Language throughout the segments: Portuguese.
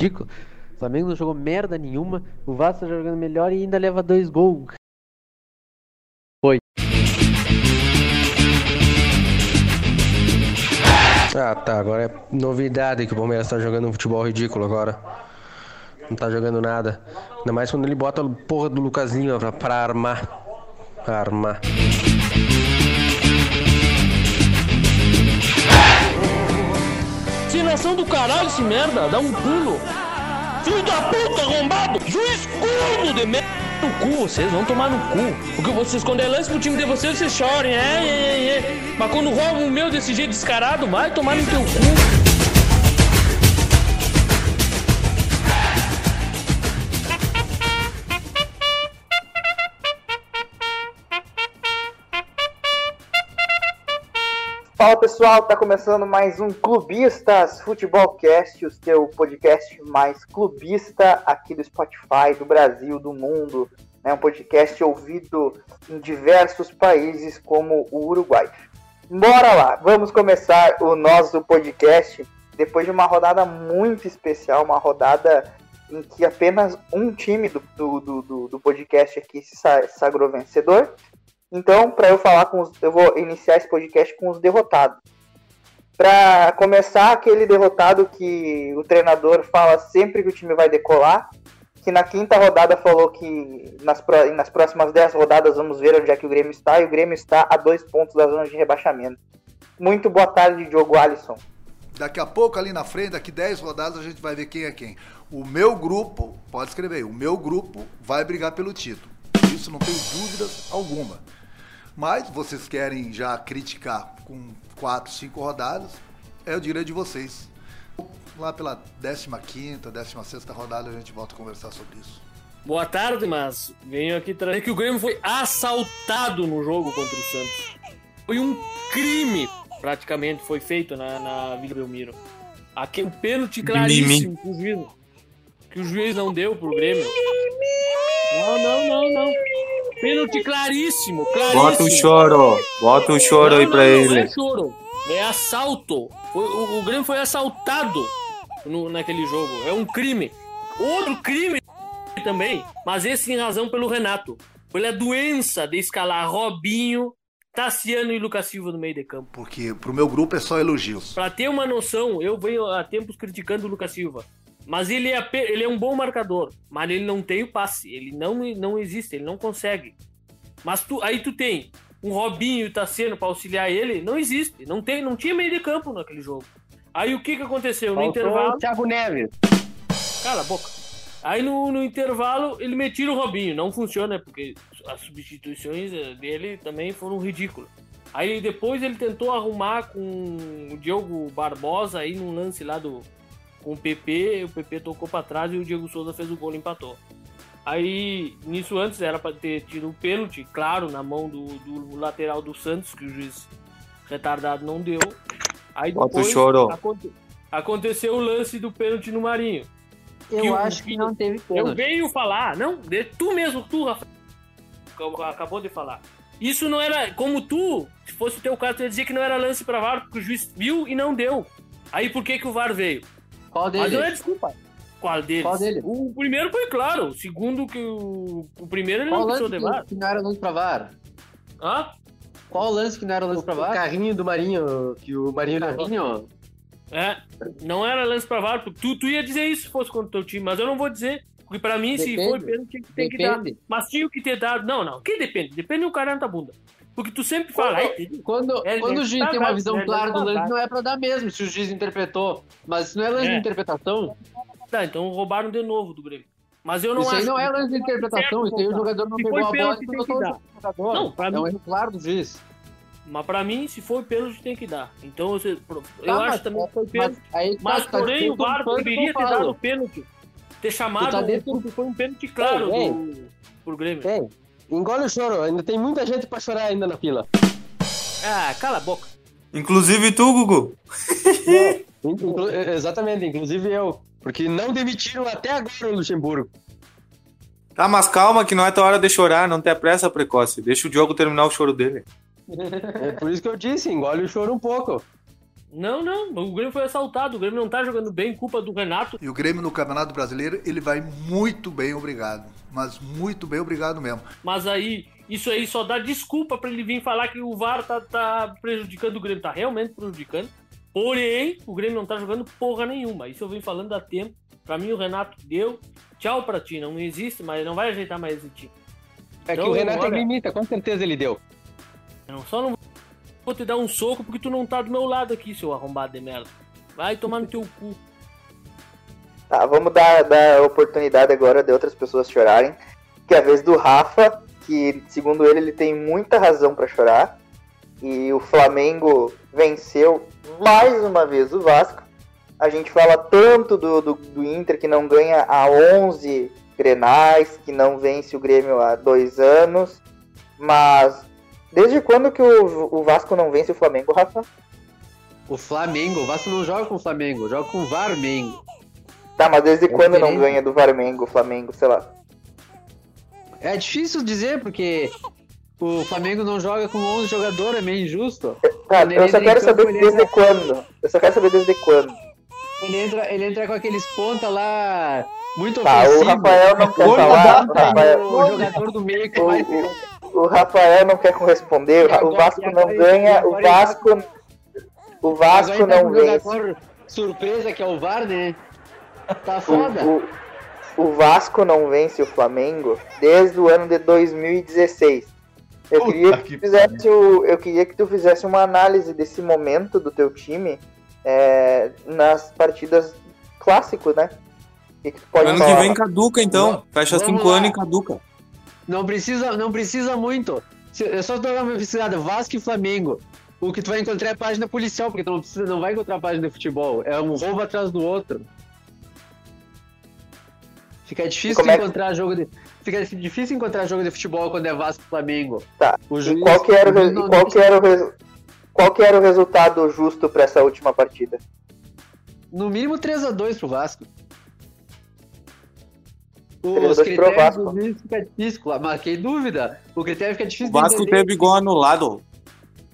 ridículo. O Flamengo não jogou merda nenhuma. O Vasco tá jogando melhor e ainda leva dois gols. Foi. Ah, tá. Agora é novidade que o Palmeiras tá jogando um futebol ridículo agora. Não tá jogando nada. Ainda mais quando ele bota a porra do Lucasinho pra, pra armar. Pra armar. Vacinação do caralho esse merda, dá um pulo. Filho da puta, arrombado! Juiz corno de merda no cu, vocês vão tomar no cu. Porque vocês, quando é lance pro time de vocês, vocês chorem, é, é, é, é. Mas quando roubam o meu desse jeito descarado, vai tomar no teu cu. Fala pessoal, tá começando mais um Clubistas Futebolcast, o seu podcast mais clubista aqui do Spotify, do Brasil, do mundo. É né? um podcast ouvido em diversos países como o Uruguai. Bora lá, vamos começar o nosso podcast depois de uma rodada muito especial, uma rodada em que apenas um time do, do, do, do podcast aqui se sagrou vencedor então, para eu falar com os. Eu vou iniciar esse podcast com os derrotados. Para começar, aquele derrotado que o treinador fala sempre que o time vai decolar, que na quinta rodada falou que nas, nas próximas dez rodadas vamos ver onde é que o Grêmio está, e o Grêmio está a dois pontos da zona de rebaixamento. Muito boa tarde, Diogo Alisson. Daqui a pouco, ali na frente, daqui 10 rodadas, a gente vai ver quem é quem. O meu grupo, pode escrever aí, o meu grupo vai brigar pelo título. Isso não tem dúvidas alguma. Mas vocês querem já criticar com quatro, cinco rodadas, é o direito de vocês. Lá pela 15 16 rodada a gente volta a conversar sobre isso. Boa tarde, mas venho aqui trazer que o Grêmio foi assaltado no jogo contra o Santos. Foi um crime, praticamente, foi feito na, na Vila Belmiro. Aqui, um pênalti claríssimo que o, juiz, que o juiz não deu pro Grêmio. Não, não, não, não. Pênalti claríssimo, claríssimo. Bota o choro, bota o choro não, aí pra não, ele. Não é choro, é assalto. Foi, o, o Grêmio foi assaltado no, naquele jogo. É um crime. Outro crime também, mas esse em razão pelo Renato. Pela doença de escalar Robinho, Tassiano e Lucas Silva no meio de campo. Porque pro meu grupo é só elogios. Pra ter uma noção, eu venho há tempos criticando o Lucas Silva. Mas ele é, ele é um bom marcador, mas ele não tem o passe, ele não, não existe, ele não consegue. Mas tu, aí tu tem um Robinho e Tassiano para auxiliar ele, não existe, não tem, não tinha meio de campo naquele jogo. Aí o que que aconteceu Faltou no intervalo? Thiago Neves. Cala a boca. Aí no, no intervalo ele me tira o Robinho, não funciona porque as substituições eh, dele também foram ridículas. Aí depois ele tentou arrumar com o Diogo Barbosa aí num lance lá do com o PP, o PP tocou para trás e o Diego Souza fez o gol e empatou. Aí, nisso antes era para ter tido o um pênalti, claro, na mão do, do, lateral do Santos, que o juiz retardado não deu. Aí depois aconte, aconteceu o lance do pênalti no Marinho. Eu que acho que não teve pênalti. Eu venho falar, não, tu mesmo, tu, Rafael, acabou de falar. Isso não era, como tu, se fosse o teu caso, tu ia dizer que não era lance para VAR, porque o juiz viu e não deu. Aí por que que o VAR veio? Qual deles? Mas não é desculpa. Qual deles? Qual deles? O primeiro foi claro. O segundo que o. O primeiro ele Qual não precisou de VAR. Que não era lance pra VAR? Hã? Qual lance que não era lance pra VAR? O carrinho do Marinho, que o Marinho carrinho? É, não era lance pra VAR. Tu, tu ia dizer isso se fosse contra o teu time, mas eu não vou dizer. Porque pra mim, depende. se foi pênalti, tem que dar. Mas tinha que ter dado. Não, não. Que depende? Depende do cara na bunda. Porque tu sempre fala. Quando, quando, é, quando o juiz tá tem uma visão é, clara do lance, não é pra dar mesmo, se o juiz interpretou. Mas se não é lance é. de interpretação. Tá, então roubaram de novo do Grêmio. Mas eu não isso acho. Isso aí não é lance de interpretação, isso aí o jogador não pegou a bola e botou o jogador. Não, pra é mim... um erro claro do juiz. Mas pra mim, se for pênalti, tem que dar. Então, você, eu tá, acho também que foi pênalti. Mas, aí, mas tá, porém, o VAR deveria ter dado o pênalti. Ter chamado, tá dentro... foi um pênalti claro ei, do, pro Grêmio. Ei, engole o choro, ainda tem muita gente pra chorar ainda na fila. Ah, cala a boca. Inclusive tu, Gugu. Inclu exatamente, inclusive eu. Porque não demitiram até agora o Luxemburgo. Tá, mas calma que não é tua hora de chorar, não tem pressa precoce. Deixa o Diogo terminar o choro dele. É por isso que eu disse, engole o choro um pouco. Não, não. O Grêmio foi assaltado. O Grêmio não tá jogando bem, culpa do Renato. E o Grêmio no Campeonato Brasileiro, ele vai muito bem, obrigado. Mas muito bem, obrigado mesmo. Mas aí, isso aí só dá desculpa pra ele vir falar que o VAR tá, tá prejudicando o Grêmio. Tá realmente prejudicando. Porém, o Grêmio não tá jogando porra nenhuma. Isso eu venho falando há tempo. Pra mim, o Renato deu. Tchau pra ti. Não existe, mas não vai ajeitar mais esse time. É que Então, o Renato olha- é limita, com certeza ele deu. Eu só não vou te dar um soco porque tu não tá do meu lado aqui, seu arrombado de merda. Vai tomar no teu cu. Tá, vamos dar, dar oportunidade agora de outras pessoas chorarem. Que é a vez do Rafa, que segundo ele, ele tem muita razão pra chorar. E o Flamengo venceu mais uma vez o Vasco. A gente fala tanto do, do, do Inter que não ganha há 11 grenais, que não vence o Grêmio há dois anos. Mas desde quando que o, o Vasco não vence o Flamengo, Rafa? O Flamengo, o Vasco não joga com o Flamengo, joga com o Varmengo. Tá, mas desde quando não diferente. ganha do Varmengo, Flamengo, sei lá. É difícil dizer, porque o Flamengo não joga com 11 jogadores, é meio injusto. Tá, Quando eu só quero campo, saber ele desde entra- quando. Eu só quero saber desde quando. Ele entra, ele entra com aqueles ponta lá, muito Tá, o ofensivo. Rafael não quer falar. O Rafael, o jogador do meio que o, vai... o- o Rafael não quer corresponder. Agora- o Vasco e não agora- ganha. O agora Vasco. O Vasco Agora não vence. jogador surpresa, que é o VAR, né? Tá O, foda. o, o Vasco não vence o Flamengo desde o ano de 2016. Eu Puta queria que, que tu fizesse o, eu queria que tu fizesse uma análise desse momento do teu time é, nas partidas clássicos, né? O que, que tu pode Ano que falar? vem caduca, então. Fecha Vamos cinco lá. anos e caduca. Não precisa, não precisa muito. É só dar uma pesquisada, Vasco e Flamengo. O que tu vai encontrar é página policial, porque tu não, precisa, não vai encontrar página de futebol. É um roubo atrás do outro. Fica difícil como é que- encontrar jogo de. Fica difícil encontrar jogo de futebol quando é Vasco e Flamengo. Tá. O E juiz, qual que era o, o re- não- e qual que era o, resu- qual que era o resultado justo pra essa última partida? No mínimo 3x2 pro Vasco. 3 a Os 2 pro critérios Vasco. do juiz fica difícil, mas que dúvida. O critério fica O difícil de Vasco teve gol anulado.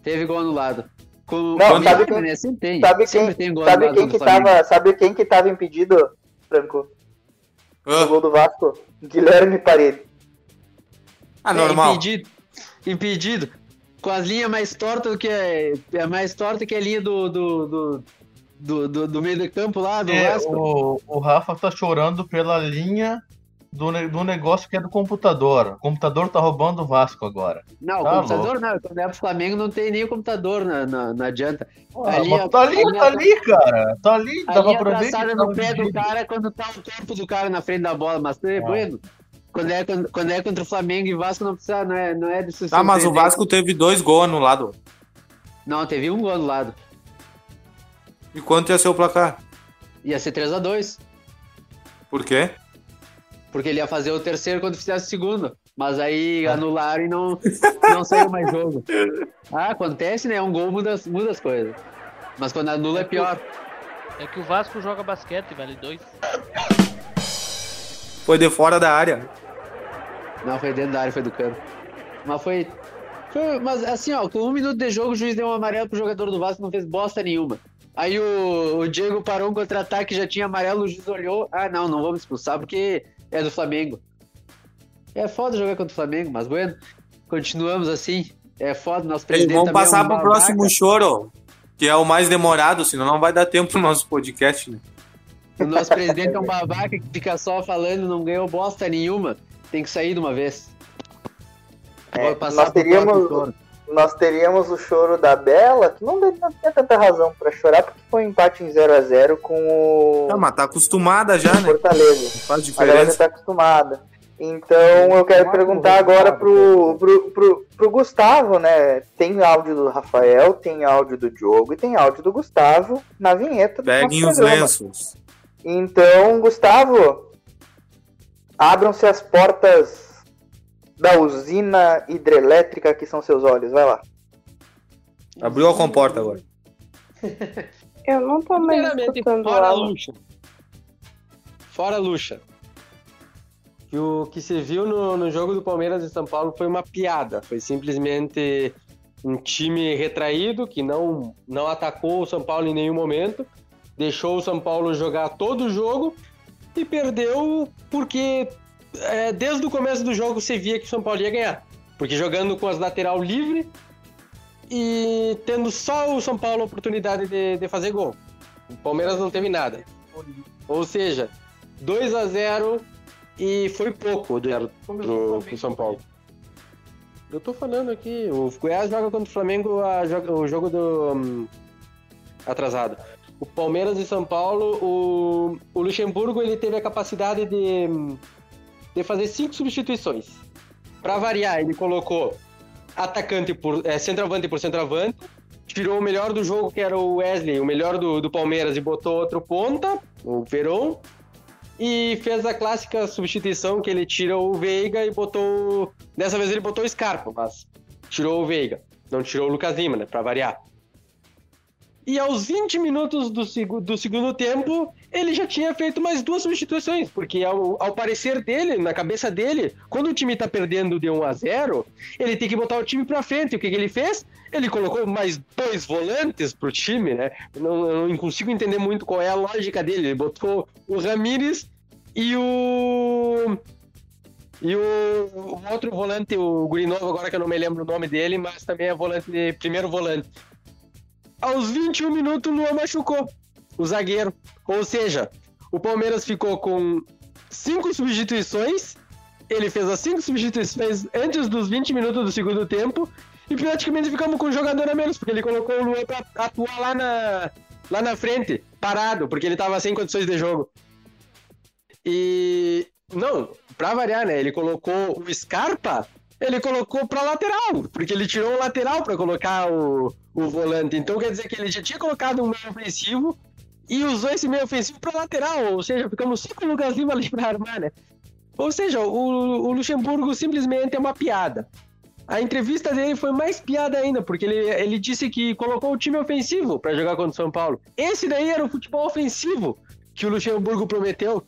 Teve gol anulado. Com... Não, com- sabe quem- né? Sempre tem. Sabe quem, sabe quem que o tava, sabe quem que tava impedido, Franco? No Ah, gol do Vasco? Guilherme Parede. ah, É, normal. impedido. Impedido. Com as linhas mais tortas do que é, é mais torta que a linha do do, do, do, do- do meio do campo lá, do É, Vasco. o, o Rafa tá chorando pela linha do, do negócio que é do computador. O computador tá roubando o Vasco agora. Não, o Tá computador não. Quando é pro Flamengo não tem nem o computador, não, não, não adianta. Ah, A mas linha- tá ali, linha- tá ali, cara. Tá ali, A dava linha pra ver que tava no pé do cara quando tá o corpo do cara na frente da bola, mas é Ah. bueno. Quando é, quando, quando é contra o Flamengo e Vasco não precisa, não é, não é de se Tá, mas o. Vasco teve dois gols anulados. Não, teve um gol do lado. E quanto ia ser o placar? Ia ser 3x2. Por quê? Porque ele ia fazer o terceiro quando fizesse o segundo. Mas aí anularam e não, não saiu mais jogo. Ah, acontece, né? Um gol muda, muda as coisas. Mas quando anula é pior. É que o Vasco joga basquete, vale dois. Foi de fora da área. Não, foi dentro da área, foi do cano. Mas foi. foi- mas assim, ó, com um minuto de jogo, o juiz deu um amarelo pro jogador do Vasco, não fez bosta nenhuma. Aí o, o Diego parou um contra-ataque, já tinha amarelo, o juiz olhou. Ah, não, não vamos expulsar porque é do Flamengo. É foda jogar contra o Flamengo, mas bueno, continuamos assim. É foda, nosso Eles presidente vão é passar pro babaca. próximo choro, que é o mais demorado, senão não vai dar tempo pro nosso podcast, né? O nosso presidente é um babaca que fica só falando, não ganhou bosta nenhuma. Tem que sair de uma vez. É, nós teríamos-. Nós teríamos o choro da Bela, que não, não tinha tanta razão pra chorar, porque foi um empate em 0 a 0 com o Tá, mas tá acostumada já, né? Fortaleza. Faz A galera já diferença. tá acostumada. Então eu quero perguntar agora pro, pro, pro, pro Gustavo, né? Tem áudio do Rafael, tem áudio do Diogo e tem áudio do Gustavo na vinheta do Peguem nosso os programa. lenços. Então, Gustavo, abram-se as portas da usina hidrelétrica que são seus olhos. Vai lá. Abriu a comporta agora. Eu não tô mais escutando fora ela. Luxa. Fora Luxa. Que o que se viu no, no jogo do Palmeiras e São Paulo foi uma piada. Foi simplesmente Um time retraído que não, não atacou o São Paulo em nenhum momento, deixou o São Paulo jogar todo o jogo e perdeu porque é, desde o começo do jogo você via que o São Paulo ia ganhar. Porque jogando com as lateral livre e tendo só o São Paulo a oportunidade de, de fazer gol. O Palmeiras não teve nada. Ou seja, 2 a 0 e foi pouco do zero pro, São Paulo. Eu tô falando aqui, o Goiás joga contra o Flamengo a, o jogo do hum, atrasado. O Palmeiras e São Paulo, o, o Luxemburgo ele teve a capacidade de, hum, de fazer cinco substituições. Para variar, ele colocou atacante por é, centroavante por centroavante, tirou o melhor do jogo, que era o Wesley, o melhor do, do Palmeiras, e botou outro ponta, o Peron, e fez a clássica substituição que ele tirou o Veiga e botou. Dessa vez ele botou o Scarpa, mas tirou o Veiga. Não tirou o Lucas Lima, né? Pra variar. E aos 20 minutos do, seg do segundo tempo, ele já tinha feito mais duas substituições, porque ao, ao, parecer dele, na cabeça dele, quando o time tá perdendo de 1 a 0 ele tem que botar o time pra frente. O que, que ele fez? Ele colocou mais dois volantes pro time, né? Eu não, eu não consigo entender muito qual é a lógica dele. Ele botou o Ramires e o. E o, o outro volante, o Gurinovo, agora que eu não me lembro o nome dele, mas também é volante, primeiro volante aos 21 minutos o Luan machucou o zagueiro. Ou seja, o Palmeiras ficou com cinco substituições. Ele fez as cinco substituições antes dos 20 minutos do segundo tempo. E praticamente ficamos com um jogador a menos, porque ele colocou o Luan pra atuar lá na, lá na frente, parado, porque ele tava sem condições de jogo. E. Não, pra variar, né? Ele colocou o Scarpa ele colocou para lateral, porque ele tirou o lateral para colocar o, o volante. Então quer dizer que ele já tinha colocado um meio ofensivo e usou esse meio ofensivo para lateral, ou seja, ficamos cinco no Lucas Lima ali para armar, né? Ou seja, o, o Luxemburgo simplesmente é uma piada. A entrevista dele foi mais piada ainda, porque ele, ele disse que colocou o time ofensivo para jogar contra o São Paulo. Esse daí era o futebol ofensivo que o Luxemburgo prometeu,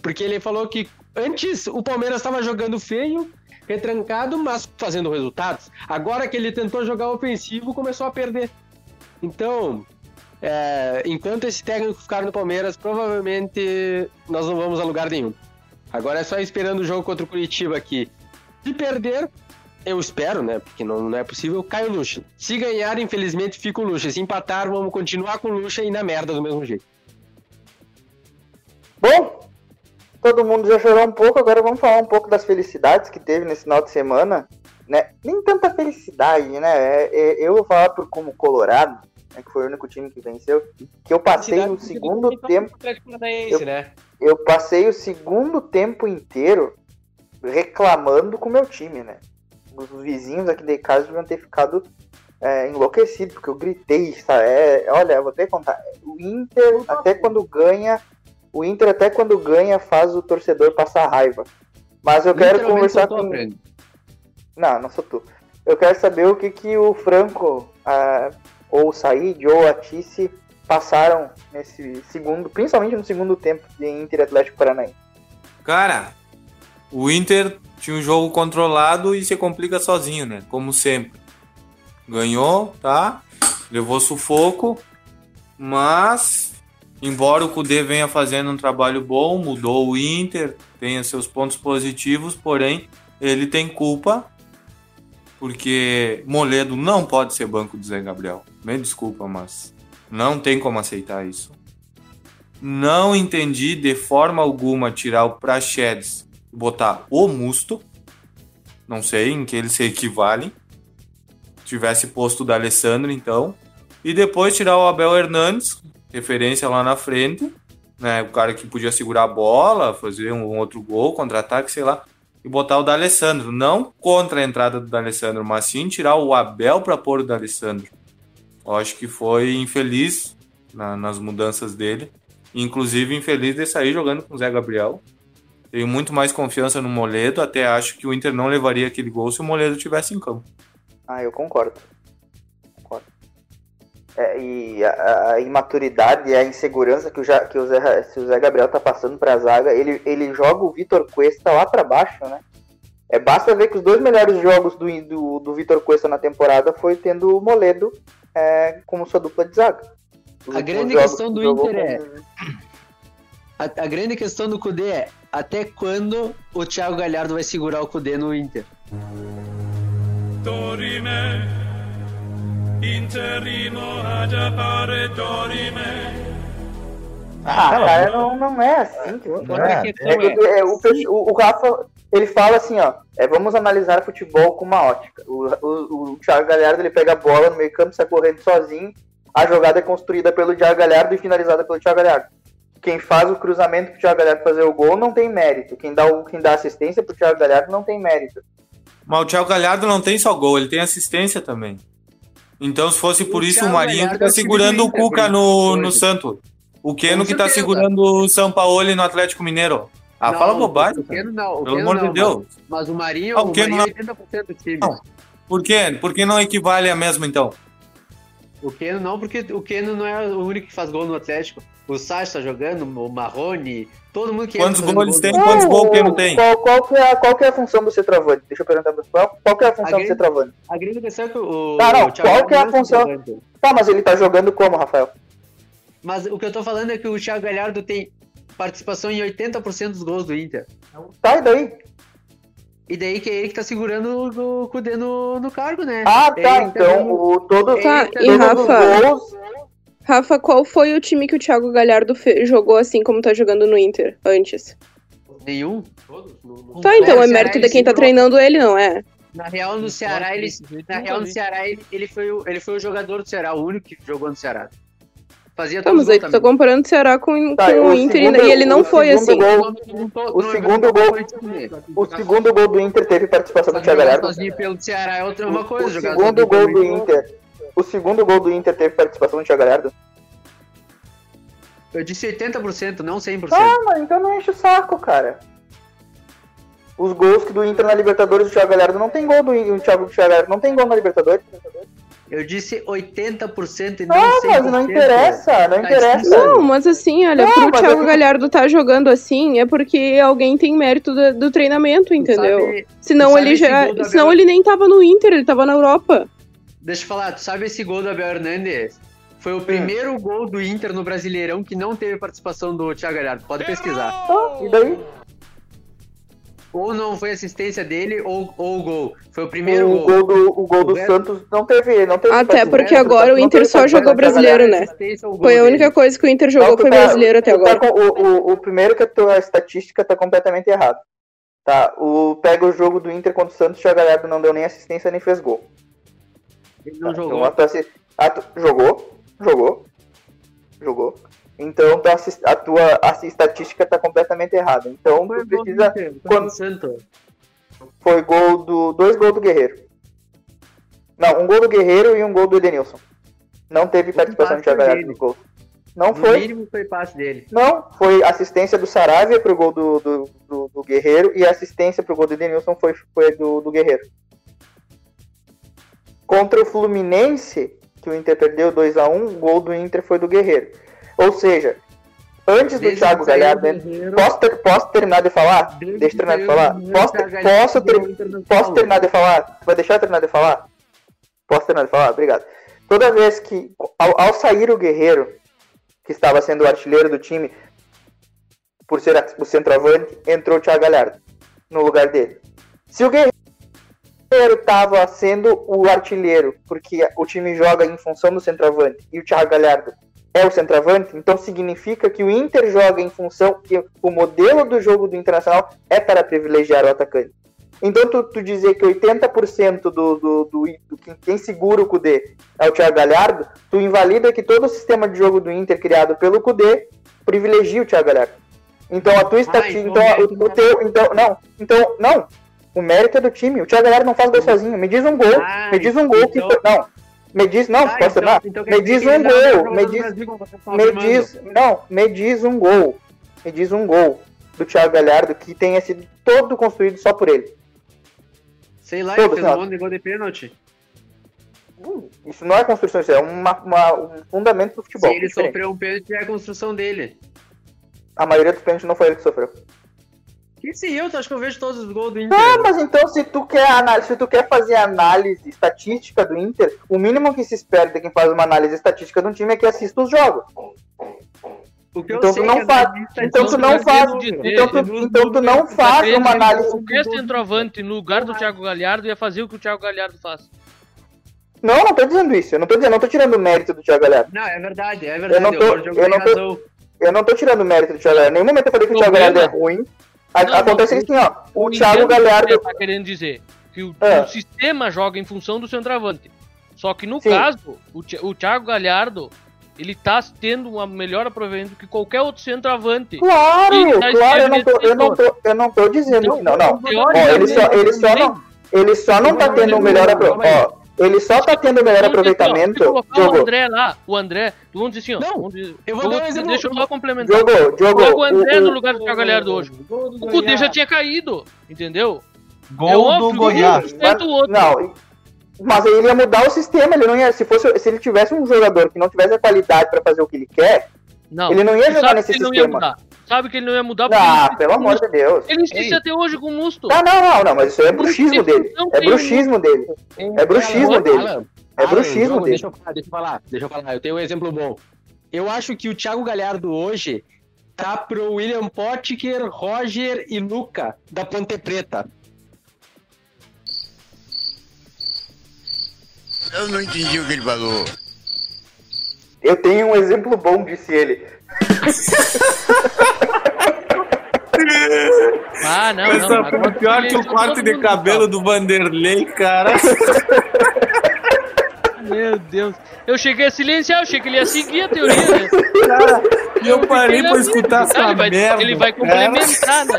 porque ele falou que antes o Palmeiras estava jogando feio retrancado, mas fazendo resultados. Agora que ele tentou jogar ofensivo, começou a perder. Então, é, enquanto esse técnico ficar no Palmeiras, provavelmente nós não vamos a lugar nenhum. Agora é só esperando o jogo contra o Curitiba aqui. Se perder, eu espero, né? Porque não, não é possível, cai o Lucha. Se ganhar, infelizmente, fica o Lucha. Se empatar, vamos continuar com o Lucha e na merda do mesmo jeito. Bom, todo mundo já chorou um pouco, agora vamos falar um pouco das felicidades que teve nesse final de semana. Né? Nem tanta felicidade, né? É, é, eu vou falar por como Colorado, né, que foi o único time que venceu, que eu passei o segundo tempo. Eu, né? eu passei o segundo tempo inteiro reclamando com o meu time, né? Os vizinhos aqui de casa deviam ter ficado é, enlouquecidos, porque eu gritei, sabe? É, olha, eu vou até contar. O Inter, até quando ganha, o Inter até quando ganha faz o torcedor passar raiva. Mas eu quero conversar com. Aprende. Não, não sou tu. Eu quero saber o que, que o Franco, a... ou o Said, ou a Tice passaram nesse segundo, principalmente no segundo tempo de Inter Atlético Paranaense. Cara, o Inter tinha um jogo controlado e se complica sozinho, né? Como sempre. Ganhou, tá? Levou sufoco, mas Embora o Kudê venha fazendo um trabalho bom, mudou o Inter, tenha seus pontos positivos, porém ele tem culpa porque Moledo não pode ser banco do Zé Gabriel. Me desculpa, mas não tem como aceitar isso. Não entendi de forma alguma tirar o Praxedes e botar o Musto. Não sei em que ele se equivale. Tivesse posto da Alessandro, então. E depois tirar o Abel Hernandes, referência lá na frente, né? O cara que podia segurar a bola, fazer um, outro gol, contra-ataque, sei lá, e botar o D'Alessandro. Não contra a entrada do D'Alessandro, mas sim tirar o Abel para pôr o D'Alessandro. Eu acho que foi infeliz na, nas mudanças dele. Inclusive infeliz de sair jogando com o Zé Gabriel. Tenho muito mais confiança no Moledo, até acho que o Inter não levaria aquele gol se o Moledo tivesse em campo. Ah, eu concordo é, e a, a, imaturidade e a insegurança que o, que o, Zé, o Zé Gabriel tá passando pra zaga, ele, ele joga o Vitor Cuesta lá para baixo, né? É, basta ver que os dois melhores jogos do, do, do Vitor Cuesta na temporada foi tendo o Moledo é, como sua dupla de zaga. Os A grande questão que do Inter é- A, a grande questão do Kudê é até quando o Thiago Galhardo vai segurar o Kudê no Inter? Dorime, interimo ad appare dorime. Ah, a cara, não, não é assim. que- É, É que, é, o, o- o Rafa, ele fala assim, ó, é, vamos analisar futebol com uma ótica. O, o, o Thiago Galhardo, ele pega a bola no meio campo, sai correndo sozinho, a jogada é construída pelo Thiago Galhardo e finalizada pelo Thiago Galhardo. Quem faz o cruzamento pro Thiago Galhardo fazer o gol não tem mérito. Quem dá, o, quem dá assistência pro Thiago Galhardo não tem mérito. Mas o Thiago Galhardo não tem só gol, ele tem assistência também. Então, se fosse por isso, o Marinho que tá é segurando do o Cuca no, no Santos. O Keno que tá segurando o Sampaoli no Atlético Mineiro. Ah, Não, fala bobagem. O. Keno não, o Pelo Keno amor de não, Deus. Mas, mas o Marinho, Ah, o o Marinho é 80% do time. Não. Por quê? Por que não equivale a mesma, então? O Keno não, porque o Keno não é o único que faz gol no Atlético. O Sacha tá jogando, o Marrone, todo mundo que Quantos gols gol tem? no- Quantos gols o Keno tem? Qual, qual, que é, a- qual que é a função do centroavante? Deixa eu perguntar pro pessoal. Qual que é a função do grande- centroavante? A grande questão é que o. Tá, não, o Thiago qual que é a função? Tá, mas ele tá jogando como, Rafael? Mas o que eu tô falando é que o Thiago Galhardo tem participação em 80% dos gols do Inter. Tá, e daí? E daí que é ele que tá segurando o Kudê no, no cargo, né? Ah, tá, tá então o, todo, Tá, e todos Rafa, gols... Rafa, qual foi o time que o Thiago Galhardo jogou assim como tá jogando no Inter antes? Nenhum. Tá, então No é Ceará mérito de quem tá treinando ele, não é? Na real, no Ceará, ele, na real, no Ceará, ele, ele, foi o, ele foi o jogador do Ceará, o único que jogou no Ceará. Fazia Tá, mas aí tu tá comparando o Ceará com, Tá, com o o Inter segundo- e ele não o foi assim. gol- O segundo gol-. O segundo gol do Inter teve participação do Thiago jogar Galhardo. pelo Ceará é outra uma O, coisa. o segundo gol do Inter. O segundo gol do Inter teve participação do Thiago Galhardo. Eu disse 80%, não 100%. Ah, mas então não enche o saco, cara. Os gols que do Inter na Libertadores do Thiago Galhardo não tem gol do In- o Thiago, o Thiago Galhardo não tem gol na Libertadores. Eu disse 80% e não Ah, 100%. mas não interessa, não Tá interessa. Não, mas assim, olha, Não, pro Thiago eu- Galhardo tá jogando assim é porque alguém tem mérito do, do treinamento, entendeu? Sabe- senão ele já. Senão Bel- ele nem tava no Inter, ele tava na Europa. Deixa eu falar, tu sabe esse gol do Abel Hernandes? Foi o primeiro gol do Inter no Brasileirão que não teve participação do Thiago Galhardo. Pode pesquisar. Ah, e daí? Ou não foi assistência dele, ou, ou o gol. Foi o primeiro O gol. gol do, o gol do O Santos não teve. Não teve Até porque Não agora o não Inter só jogou brasileiro, né? Foi a dele. única coisa que o Inter Não, jogou tu foi tá- brasileiro até tá agora. com- o, o, o primeiro que a tua estatística tá completamente errada. Tá, o, pega o jogo do Inter contra o Santos, o Galhardo não deu nem assistência nem fez gol. Ele não Então, jogou. a tua a tu- jogou, jogou, jogou. Então tua assis- a tua assi- estatística tá completamente errada. Então Foi tu o gol precisa. Quando-. Foi gol do. Dois gols do Guerreiro. Não, um gol do Guerreiro e um gol do Edenilson. Não teve participação Galhardo dele. nos gols. Não No foi. mínimo foi passe dele. Não, foi assistência do Saravia pro gol do, do, do, do Guerreiro e assistência pro gol do Edenilson foi, foi do, do Guerreiro. Contra o Fluminense, que o Inter perdeu 2x1, o gol do Inter foi do Guerreiro. Ou seja, antes do Desde Thiago Galhardo. Guerreiro- Posso, ter- posso terminar de falar? Desde Deixa eu terminar de falar. Guerreiro, Posso, Galhardo posso, ter- posso terminar de falar? Vai deixar eu terminar de falar? Posso terminar de falar? Obrigado. Toda vez que, ao, ao sair o Guerreiro, que estava sendo o artilheiro do time, por ser o centroavante, entrou o Thiago Galhardo no lugar dele. Se o Guerreiro estava sendo o artilheiro, porque o time joga em função do centroavante, e o Thiago Galhardo é o centroavante, então significa que o Inter joga em função que o modelo do jogo do Internacional é para privilegiar o atacante. Então tu, tu dizer que 80% do, do, do, do quem- quem segura o Cudê é o Thiago Galhardo, tu invalida que todo o sistema de jogo do Inter criado pelo Cudê privilegia o Thiago Galhardo. Então a tua estatística, então então, o, o teu, então não, então não, o mérito é do time. O Thiago Galhardo não faz gol sozinho. Me diz um gol, Ah, me diz um gol que então- foi, não, me diz não, Tá, posso então- então me diz um gol, me diz tá me diz, não, me diz um gol. Me diz um gol do Thiago Galhardo que tenha sido todo construído só por ele. Sei lá, Todo, ele fez um monte de gol de pênalti. Isso não é construção, isso é uma, uma- um fundamento do futebol. Se ele diferente. sofreu um pênalti, é a construção dele. A maioria dos pênaltis não foi ele que sofreu. Que se eu, tu acha que eu vejo todos os gols do Inter? Ah, mas então se tu quer análise, se tu quer fazer análise estatística do Inter, o mínimo que se espera de quem faz uma análise estatística de um time é que assista os jogos. O que eu Então tu sei não é faz, analista então tu não faz, dizer, então tu, então tu não faz uma que análise. Qualquer centroavante no lugar do Thiago Galhardo ia fazer o que o Thiago Galhardo faz. Não, não tô dizendo isso. Eu não tô dizendo, não tô tirando o mérito do Thiago Galhardo. Não, é verdade, é Eu verdade. não tô, o Jorge eu não tô, eu não tô tirando o mérito do Thiago Galhardo. Em nenhum momento eu falei que o Thiago. Galhardo é ruim. A- Não, Acontece não, assim, ó. O Thiago o que Galhardo. você tá querendo dizer que o, É. o sistema joga em função do centroavante. Só que no Sim. caso, o, o Thiago Galhardo, ele tá tendo uma melhor aproveitamento que qualquer outro centroavante. Claro, tá claro, eu não, tô, eu, não tô, eu não tô dizendo Então, não, não. Ó, ele só, ele só não, ele só não tá tendo o melhor aproveitamento. Ele só tá tendo o melhor ó, aproveitamento. colocar o André lá, o André, vamos dizer assim, ó. Não, vamos dizer- eu vou dar um exemplo- Deixa eu só complementar. Diogo, Diogo. Coloca o André o- no lugar do Thiago Galhardo hoje. Do O Cudê já tinha caído, entendeu? É Gol óbvio do Goiás. um outro. Não, mas aí ele ia mudar o sistema, ele não ia, se fosse, se ele tivesse um jogador que não tivesse a qualidade pra fazer o que ele quer, Não, ele não ia tu jogar nesse não sistema. Sabe que ele não ia mudar porque Ah, pelo amor de Deus. Ele insiste até hoje com o Musto. Não, não, não, não, mas isso aí é bruxismo dele. Não É bruxismo dele. É bruxismo dele. É bruxismo dele. Deixa eu, falar, deixa eu falar, deixa eu falar. Eu tenho um exemplo bom. Eu acho que o Thiago Galhardo hoje tá pro William Potker, Roger e Luca da Ponte Preta. Eu não entendi o que ele falou. Eu tenho um exemplo bom, disse ele. Ah, não, Essa não. agora pior que o corte de cabelo do Vanderlei, cara. Meu Deus. Eu cheguei a silenciar, eu achei que ele ia seguir a teoria, né? E eu parei pra escutar essa ele vai, merda. Ele vai cara. complementar, né?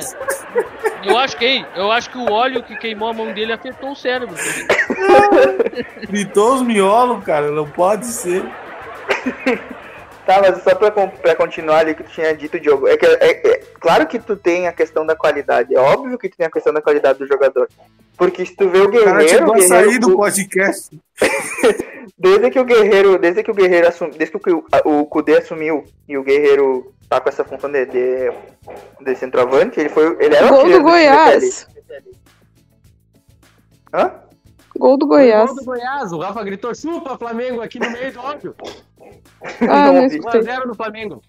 Eu acho que, hein, eu acho que o óleo que queimou a mão dele afetou o cérebro. Fritou os miolos, cara. Não pode ser. Tá, mas só pra, pra continuar ali que tu tinha dito, Diogo, é que é, é- claro que tu tem a questão da qualidade, é óbvio que tu tem a questão da qualidade do jogador. Porque se tu vê o cara Guerreiro, chegou o a sair do podcast. desde que o Guerreiro, desde que o Guerreiro assumiu, desde que o, Kudê assumiu e o Guerreiro tá com essa função de, de, de centroavante, ele foi, ele era o Gol do até Goiás. ali. Hã? Gol do Goiás. Gol do Goiás. O Rafa gritou, chupa Flamengo aqui no meio do óbvio. Ah, Não não ouvi. escutei. 1x0 no Flamengo.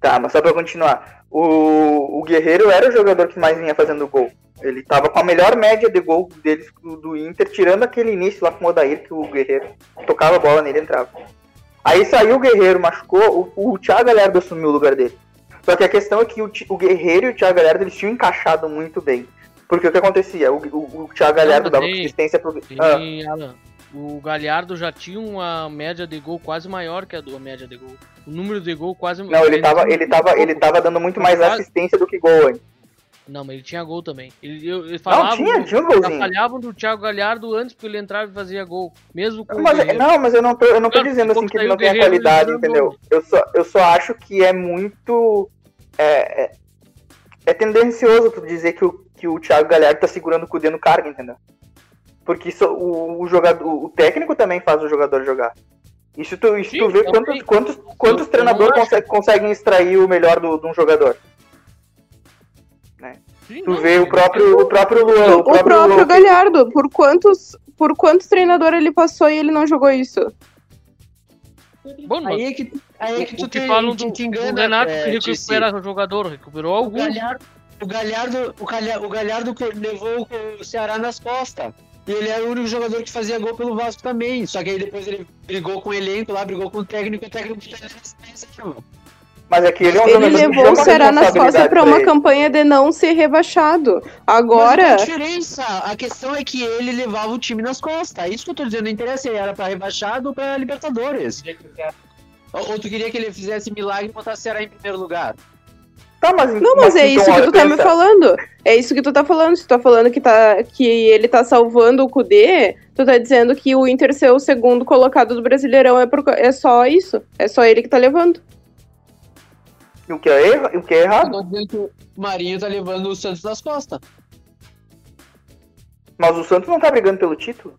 Tá, mas só pra continuar. O, o Guerreiro era o jogador que mais vinha fazendo gol. Ele tava com a melhor média de gol deles do, do Inter, tirando aquele início lá com o Odair, que o Guerreiro tocava a bola nele e entrava. Aí saiu o Guerreiro, machucou, o, o Thiago Galhardo assumiu o lugar dele. Só que a questão é que o, o Guerreiro e o Thiago Galhardo eles tinham encaixado muito bem. Porque o que acontecia? O, o, o Thiago Galhardo dava assistência pro. Ah, Alan, o Galhardo já tinha uma média de gol quase maior que a do a média de gol. O número de gol quase não, ele tava, ele, tava, ele tava dando muito mais Quase- assistência do que gol antes. Não, mas ele tinha gol também. Ele, eu, ele falava, tinha, tinha um já golzinho. falhavam do Thiago Galhardo antes porque ele entrava e fazia gol. Mesmo com o Mas, não, mas eu não tô, eu não tô Claro, dizendo assim que ele não tem qualidade, entendeu? Eu só, eu só acho que é muito. É, é, é tendencioso tu dizer que o, que o Thiago Galhardo tá segurando o Cudê no cargo, entendeu? Porque isso, o, o jogador, o técnico também faz o jogador jogar. Isso tu, isso Sim, tu vê também. quantos, quantos, quantos treinadores consegue, conseguem extrair o melhor do, de um jogador. Sim, Tu não, vê o próprio, o próprio Luan, o O próprio, próprio Luan, Galhardo, por quantos, por quantos treinadores ele passou e ele não jogou isso? Bom, Aí é que, aí é que o tu que te, falam te, do, te do engana. Renato é, que recupera o jogador, recuperou O alguns. Galhardo, o Galhardo, o Galhardo, o Galhardo levou o Ceará nas costas. E ele era o único jogador que fazia gol pelo Vasco também. Só que aí depois ele brigou com o elenco lá, brigou com o técnico, e o técnico mano. mas é que ele é um Ele levou o Ceará nas costas pra uma campanha de não ser rebaixado. Mas Agora, qual a diferença? A questão é que ele levava o time nas costas. É isso que eu tô dizendo. Não interessa se ele era pra rebaixado ou pra Libertadores. Ou, ou tu queria que ele fizesse milagre e botasse o Ceará em primeiro lugar? Tá, mas, Não, mas é então, isso que tu tá me falando. É isso que tu tá falando. Se tu tá falando que, tá, que ele tá salvando o Kudê, tu tá dizendo que o Inter ser o segundo colocado do Brasileirão é, por, é só isso. É só ele que tá levando. O que é, erra- o que é Eu errado? tô dizendo que o Marinho tá levando o Santos nas costas. Mas o Santos não tá brigando pelo título.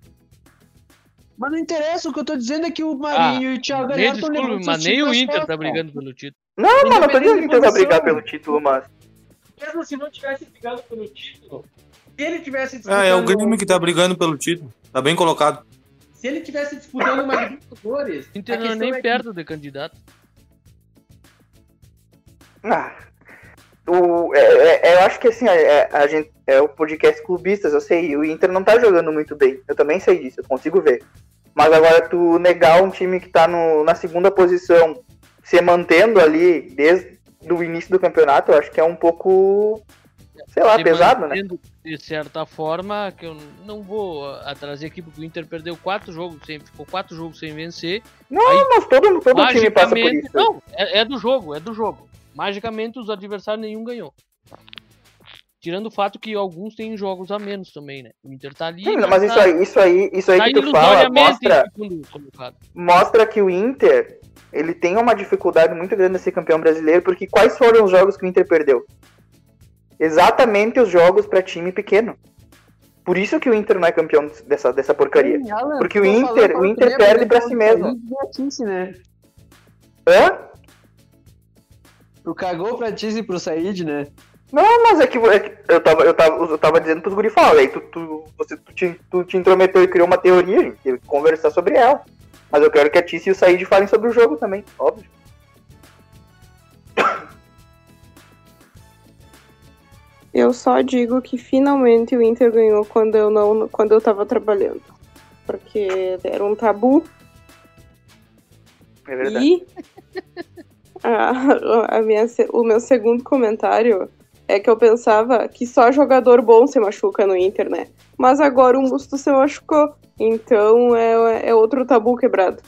Mas não interessa, o que eu tô dizendo é que o Marinho e o Thiago Galhardo estão levando mas nem o Inter tá costas. brigando pelo título. Não, mas não tô dizendo que o vai posição. brigar pelo título, mas. mesmo se não tivesse brigando pelo título, se ele tivesse Ah, é o disputando- Grêmio que tá brigando pelo título. Tá bem colocado. Se ele tivesse disputando uma Libertadores, O Inter a não é nem é que- perto de candidato. Ah, o, é, é- é, eu acho que assim, é, a gente, é o podcast clubistas, eu sei, o Inter não tá jogando muito bem. Eu também sei disso, eu consigo ver. Mas agora tu negar um time que tá no, na segunda posição, se mantendo ali desde o início do campeonato, eu acho que é um pouco, sei lá, Se pesado, né? De certa forma, que eu não vou ah, trazer aqui porque o Inter perdeu quatro jogos sem, ficou quatro jogos sem vencer. Não, Aí, mas todo, todo time passa por isso. Não, é, é do jogo, é do jogo. Magicamente os adversários nenhum ganhou. Tirando o fato que alguns têm jogos a menos também, né? O Inter tá ali. Sim, mas isso aí, isso aí, isso aí tá que tu fala mostra, mostra que o Inter ele tem uma dificuldade muito grande de ser campeão brasileiro, porque quais foram os jogos que o Inter perdeu? Exatamente os jogos pra time pequeno. Por isso que o Inter não é campeão dessa, dessa porcaria. Sim, Alan, Porque o Inter, o Inter perde pra porque si mesmo. Beatice, né? Hã? Tu cagou pra Tice e pro Said, né? Não, mas é que, é que eu, tava, eu, tava, eu tava dizendo pros guri falar, aí tu, tu, você, tu, te, tu te intrometeu e criou uma teoria, gente, teve que conversar sobre ela. Mas eu quero que a Tice e o Said falem sobre o jogo também, óbvio. Eu só digo que finalmente o Inter ganhou quando eu não, quando eu tava trabalhando. Porque era um tabu É verdade. e a, a minha, o meu segundo comentário é que eu pensava que só jogador bom se machuca no Inter, né? Mas agora o Musto se machucou. Então é, é outro tabu quebrado.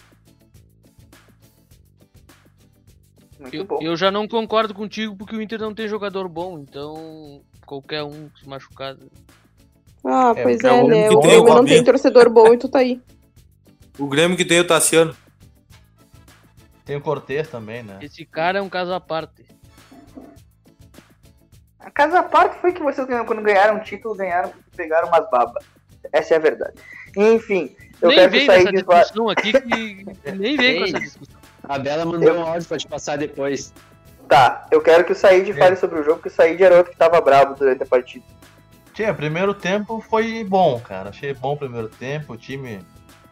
Muito Eu, bom. eu já não concordo contigo porque o Inter não tem jogador bom, então qualquer um se machucar. Ah, É, pois é é, o né? O Grêmio não tem torcedor bom e tu tá aí. O Grêmio que tem o Tassiano. Tem o Cortez também, né? Esse cara é um caso à parte. A casa à parte foi que vocês ganharam, quando ganharam o título, ganharam porque pegaram umas babas. Essa é a verdade. Enfim, eu nem quero Said vá... discussão aqui que nem vem com essa discussão. A Bela mandou um áudio pra te passar depois. Tá, eu quero que o Said fale sobre o jogo, que o Said era outro que tava bravo durante a partida. Tinha, primeiro tempo foi bom, cara. Achei bom o primeiro tempo. O time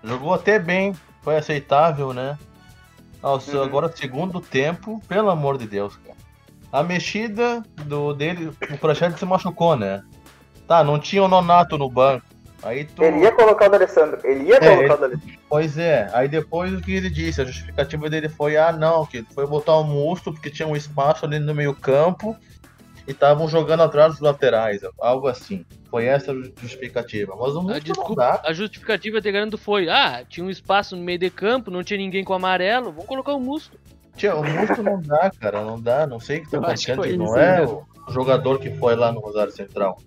jogou até bem, foi aceitável, né? Ao- Uhum. Agora, segundo tempo, pelo amor de Deus, cara. A mexida do dele, o Praxedes se machucou, né? Tá, não tinha o Nonato no banco. Aí tu. Ele ia colocar o do Alessandro, ele ia É, colocar ele- o do Alessandro. Pois é, aí depois o que ele disse, a justificativa dele foi, ah não, que foi botar o Musto porque tinha um espaço ali no meio campo e estavam jogando atrás dos laterais, algo assim. Foi essa a justificativa. Mas o A, Musto não desculpa, dá. a justificativa integrando foi: ah, tinha um espaço no meio de campo, não tinha ninguém com amarelo, vamos colocar o Musto. Tia, o Musto não dá, cara, não dá, não sei o que tá acontecendo, não é mesmo. o jogador que foi lá no Rosário Central.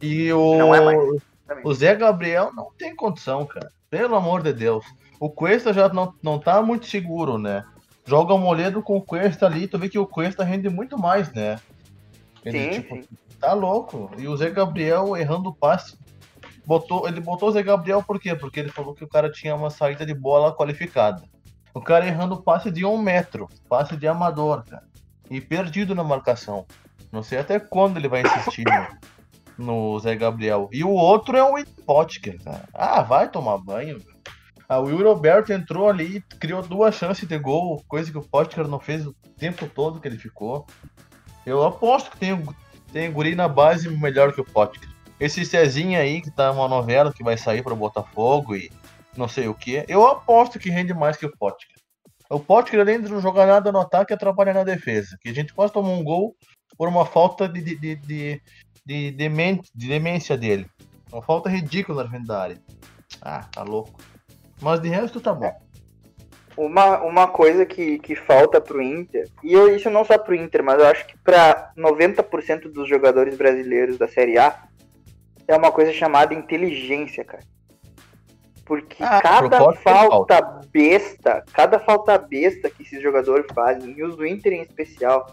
E o, Não é mais. o Zé Gabriel não tem condição, cara. Pelo amor de Deus. O Cuesta já não, não tá muito seguro, né? Joga o Moledo com o Cuesta ali, tu vê que o Cuesta rende muito mais, né? Ele, Sim, tipo, sim. tá louco. E o Zé Gabriel errando o passe. Botou, ele botou o Zé Gabriel por quê? Porque ele falou que o cara tinha uma saída de bola qualificada. O cara errando passe de um metro, passe de amador, cara. E perdido na marcação. Não sei até quando ele vai insistir no, no Zé Gabriel. E o outro é o Potker, cara. Ah, vai tomar banho. velho. Ah, o Will Roberto entrou ali e criou duas chances de gol, coisa que o Potker não fez o tempo todo que ele ficou. Eu aposto que tem, tem guri na base melhor que o Potker. Esse Cezinha aí, que tá uma novela que vai sair pro Botafogo e não sei o que, eu aposto que rende mais que o Potker. O Potker, além de não jogar nada no ataque, atrapalha na defesa. Que a gente quase tomou um gol por uma falta de, de, de, de, de, demen- de demência dele. Uma falta ridícula na da área. Ah, tá louco. Mas de resto tá bom. Uma, uma coisa que, que falta pro Inter, e eu, isso não só pro Inter, mas eu acho que pra 90% dos jogadores brasileiros da Série A, é uma coisa chamada inteligência, cara. Porque Ah, cada Potker falta besta, cada falta besta que esses jogadores fazem, e os do Inter em especial,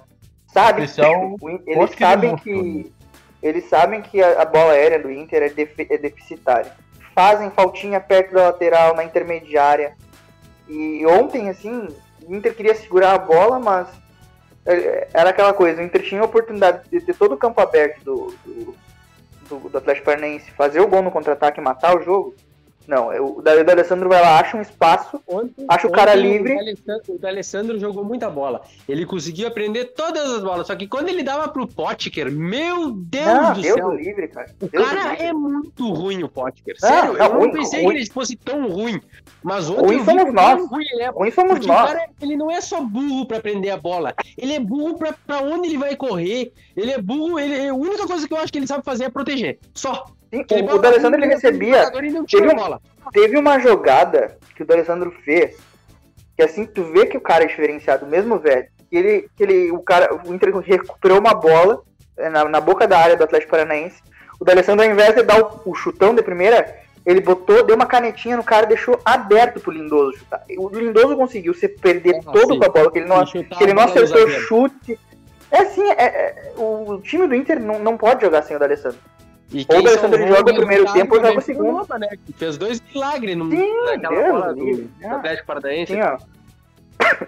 sabe? Especial eles sabem Musto, que eles sabem que a, a bola aérea do Inter é, defi- é deficitária. Fazem faltinha perto da lateral, na intermediária. E ontem, assim, o Inter queria segurar a bola, mas é, era aquela coisa, o Inter tinha a oportunidade de ter todo o campo aberto do, do, do, do Atlético Paranaense, fazer o gol no contra-ataque e matar o jogo. Não, o David Alessandro vai lá, acha um espaço, Ontem, acha o cara livre. O D'Alessandro, o D'Alessandro jogou muita bola. Ele conseguia prender todas as bolas. Só que quando ele dava pro Potker, meu Deus Não, do Deus céu. do livre, cara. O Deus cara é muito ruim, o Potker. Não, Sério, não, eu não ruim, pensei ruim. que ele fosse tão ruim. Mas ontem Ruim eu somos nós. ruim ele é. Ruim somos Porque nós. o cara, ele não é só burro pra prender a bola. Ele é burro pra, pra onde ele vai correr. Ele é burro, ele, a única coisa que eu acho que ele sabe fazer é proteger. Só. Sim, Ele o, o D'Alessandro ele recebia. Teve, a um- bola. teve uma jogada que o D'Alessandro fez, que assim tu vê que o cara é diferenciado, mesmo velho. Que ele, que ele, o cara, o Inter recuperou uma bola eh, na, na boca da área do Atlético Paranaense. O D'Alessandro, ao invés de dar o, o chutão de primeira, ele botou, deu uma canetinha no cara e deixou aberto pro Lindoso chutar. O Lindoso conseguiu se perder Ah, todo sim. com a bola, que ele não, que ele não acertou o chute. É assim, é- é- o time do Inter não, não pode jogar sem o D'Alessandro. E Ou quem o D'Alessandro salvou joga o o primeiro tempo ou joga o segundo. Né? Que Fez dois milagres no, Sim, naquela Deus bola do do, Atlético Paranaense. Sim, ó.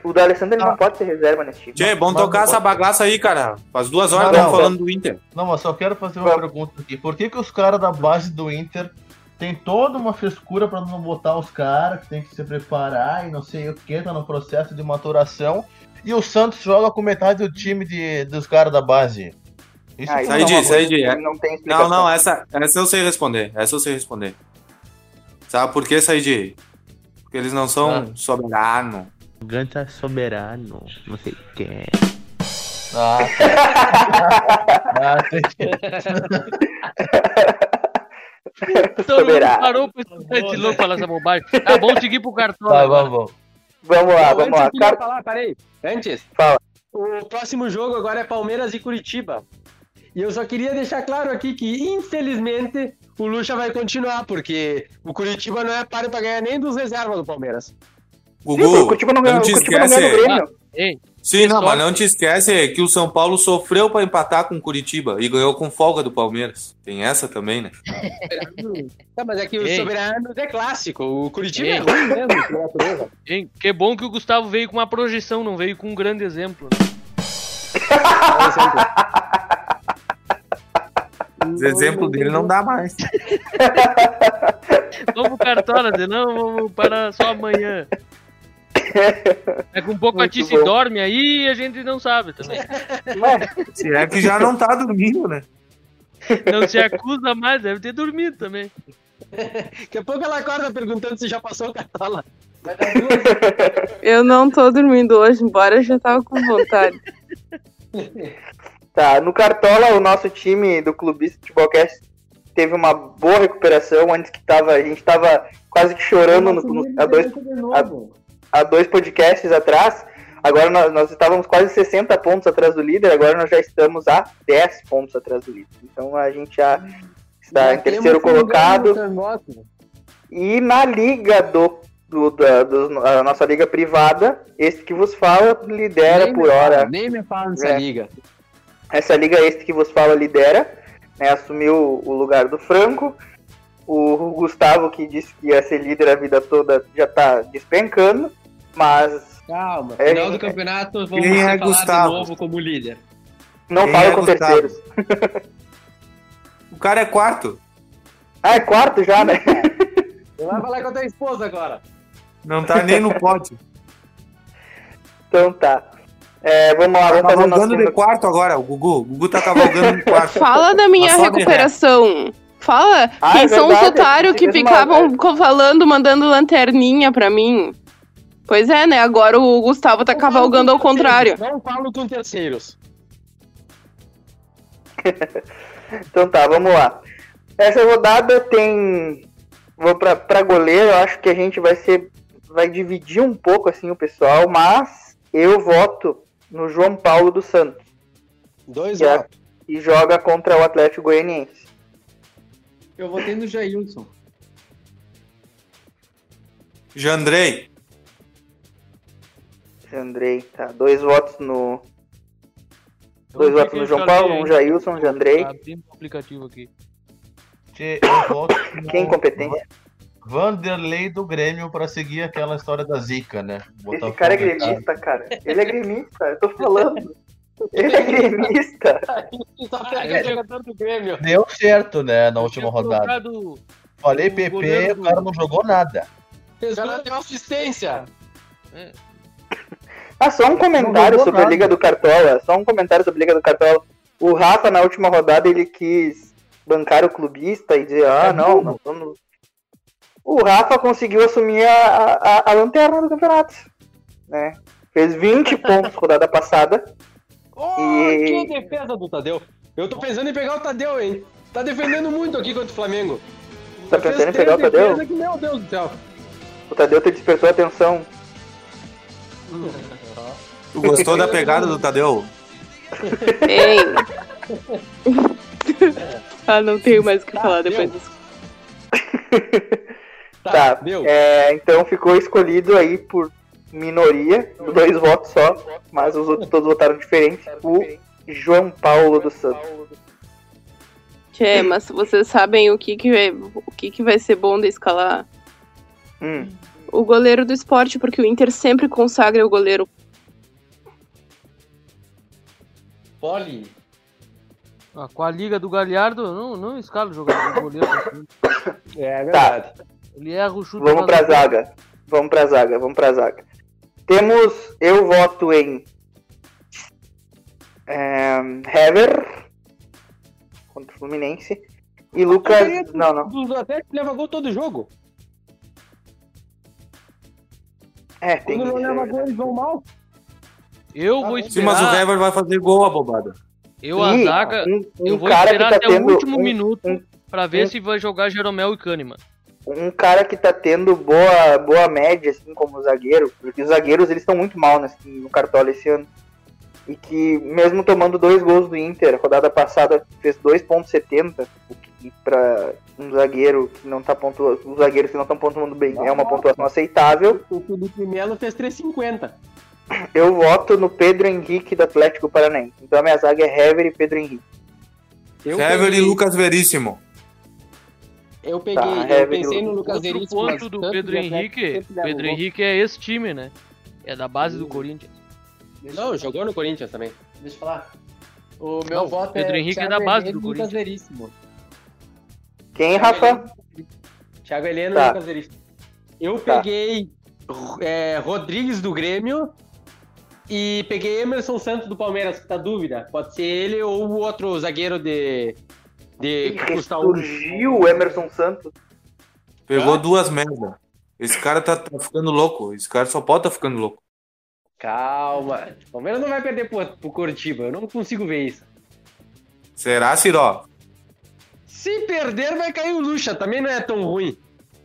O D'Alessandro ele não pode ser reserva nesse time. Tchê, vamos Mas- tocar essa bagaça aí, cara. Faz duas horas Não, não. falando do Inter. Não, mas só quero fazer uma pergunta aqui. Por que, que os caras da base do Inter tem toda uma frescura pra não botar os caras que tem que se preparar e não sei o que, tá no processo de maturação, e o Santos joga com metade do time de, dos caras da base? Isso Ah, é uma disso, de. Não tem Não, explicação. não, essa, essa eu sei responder. Essa eu sei responder. Sabe por que saí de? Porque eles não são Ah. soberanos. Ganta soberano, não sei o que. Ah. Todo mundo Soberano. parou pra escutar esse louco falar essa bobagem. Tá bom seguir pro cartão. tá, agora. vamos. Vamos lá, vamos Antes lá. falar, peraí. Antes. Fala. O próximo jogo agora é Palmeiras e Curitiba. E eu só queria deixar claro aqui que, infelizmente, o Lucha vai continuar, porque o Curitiba não é páreo pra ganhar nem dos reservas do Palmeiras. Sim, o Gugu, Curitiba não ganhou, não te o Curitiba não ganhou esquece. do Grêmio. Ei, Sim, não, mas não te esquece que o São Paulo sofreu pra empatar com o Curitiba e ganhou com folga do Palmeiras. Tem essa também, né? Tá, mas é que o. Soberano é clássico. O Curitiba Ei. é ruim mesmo, que bom que o Gustavo veio com uma projeção, não veio com um grande exemplo. né? Exemplo. Os exemplos dele não dá mais. Vamos Cartola, senão vamos para só amanhã. É com um pouco a Muito ti se dorme aí e a gente não sabe também. Se é que já não tá dormindo, né? Não se acusa mais, deve ter dormido também. Daqui a pouco ela acorda perguntando se já passou o Cartola. Eu não tô dormindo hoje, embora eu já tava com vontade. Tá, no Cartola, o nosso time do Clubista Futebolcast teve uma boa recuperação. Antes que tava, a gente tava quase que chorando no, no- há, dois, há dois podcasts atrás. Agora nós, nós estávamos quase 60 pontos atrás do líder, agora nós já estamos a 10 pontos atrás do líder. Então a gente já está em terceiro colocado. E na liga do, do- da do- a nossa liga privada, esse que vos fala lidera Nem por fala, hora. Nem me fala nessa É. liga. Essa liga este que vos fala lidera, né, assumiu o lugar do Franco. O Gustavo, que disse que ia ser líder a vida toda, já tá despencando. Mas Calma. É, Final do é. campeonato, vamos é falar Gustavo? de novo como líder. não Quem fala é com Gustavo? terceiros. O cara é quarto. Ah, é quarto já, né? Você vai falar com a tua esposa agora. Não tá nem no pódio. Então tá. É, vamos lá, Tá vamos fazer o nosso cavalgando de quarto agora, o Gugu. O Gugu tá cavalgando de quarto. Fala da minha de recuperação. Fala Ah, quem é são os otários que ficavam co- falando, mandando lanterninha pra mim. Pois é, né? Agora o Gustavo tá cavalgando ao contrário. Não falo com terceiros. Então tá, vamos lá. Essa rodada tem. Vou pra, pra goleiro, eu acho que a gente vai ser. Vai dividir um pouco assim o pessoal, mas eu voto no João Paulo dos Santos. Dois que é- votos. e joga contra o Atlético Goianiense. Eu votei no Jailson. Jandrei. Jandrei, tá. Dois votos no. Eu Dois votos no João Paulo, um. Jailson, um Jandrei. Tá abrindo o aplicativo aqui. Tchê, eu voto no Quem competente? Vanderlei do Grêmio pra seguir aquela história da zica, né? Botar Esse cara é gremista, cara. Ele é gremista, eu tô falando. Ele é gremista. Só pega jogador do Grêmio. Deu certo, né, na última rodada. colocado Falei o PP, goleiro o cara não jogou nada. O cara deu assistência. Ah, só um comentário sobre a nada. Liga do Cartola. Só um comentário sobre a Liga do Cartola. O Rafa, na última rodada, ele quis bancar o clubista e dizer, ah, É não, não vamos... O Rafa conseguiu assumir a, a, a lanterna do campeonato. Né? Fez 20 pontos rodada passada. Oh, E- que defesa do Tadeu. Eu tô pensando em pegar o Tadeu, hein? Tá defendendo muito aqui contra o Flamengo. Tá pensando em pegar o Tadeu? que, meu Deus do céu. O Tadeu te despertou a atenção. Tu gostou da pegada do Tadeu? Hein? ah, não tenho mais o que falar depois disso. Tá, deu. é, então ficou escolhido aí por minoria, dois votos só, mas os outros todos votaram diferente. O João Paulo dos Santos. Tchê, mas vocês sabem o que que, vai, o que que vai ser bom de escalar? Hum. O goleiro do esporte, porque o Inter sempre consagra o goleiro. Poli. ah, com a liga do Galhardo, não, não escala o jogador do goleiro. assim. É verdade. Ele erra o chute. Vamos pra zaga. Vamos pra zaga, vamos pra zaga. Temos, eu voto em é, Hever contra o Fluminense e Lucas. Não, não. O Atlético leva gol todo jogo. É, tem Quando não leva gol, eles vão mal. Eu vou Sim, mas o esperar. Hever vai fazer gol, abobada. Eu, a zaga, um, um eu vou cara que esperar tá até o último um- minuto um- pra ver um- se vai jogar Jeromel e Kahneman. Um cara que tá tendo boa, boa média, assim, como zagueiro, porque os zagueiros eles estão muito mal nesse, no Cartola esse ano. E que, mesmo tomando dois gols do Inter, a rodada passada fez 2,70, o que pra um zagueiro que não tá pontuando, os zagueiros que não estão pontuando bem, é uma pontuação aceitável. O Felipe Melo fez 3,50. Eu voto no Pedro Henrique do Atlético Paranaense. Então a minha zaga é Hever e Pedro Henrique. Eu Hever e Lucas Veríssimo. Eu peguei, Tá, eu pensei no Lucas Outro Veríssimo. ponto mas do Pedro Henrique. Pedro. Henrique é esse time, né? É da base do Corinthians. Não, jogou no Corinthians também. Deixa eu falar. O meu Não, voto Pedro é Henrique é Thiago da base Heleno do e Lucas Corinthians. Veríssimo. Quem, Rafa? Thiago Heleno Tá. e Lucas Veríssimo. Eu Tá. peguei é, Rodrigues do Grêmio e peguei Emerson Santos do Palmeiras, que tá dúvida. Pode ser ele ou o outro zagueiro de. De que custa um. Surgiu o Emerson Santos. Pegou duas merda. Esse cara tá, tá ficando louco. Esse cara só pode tá ficando louco. Calma. O Palmeiras não vai perder pro, pro Curitiba. Eu não consigo ver isso. Será, Ciró? Se perder, vai cair o Lucha. Também não é tão ruim.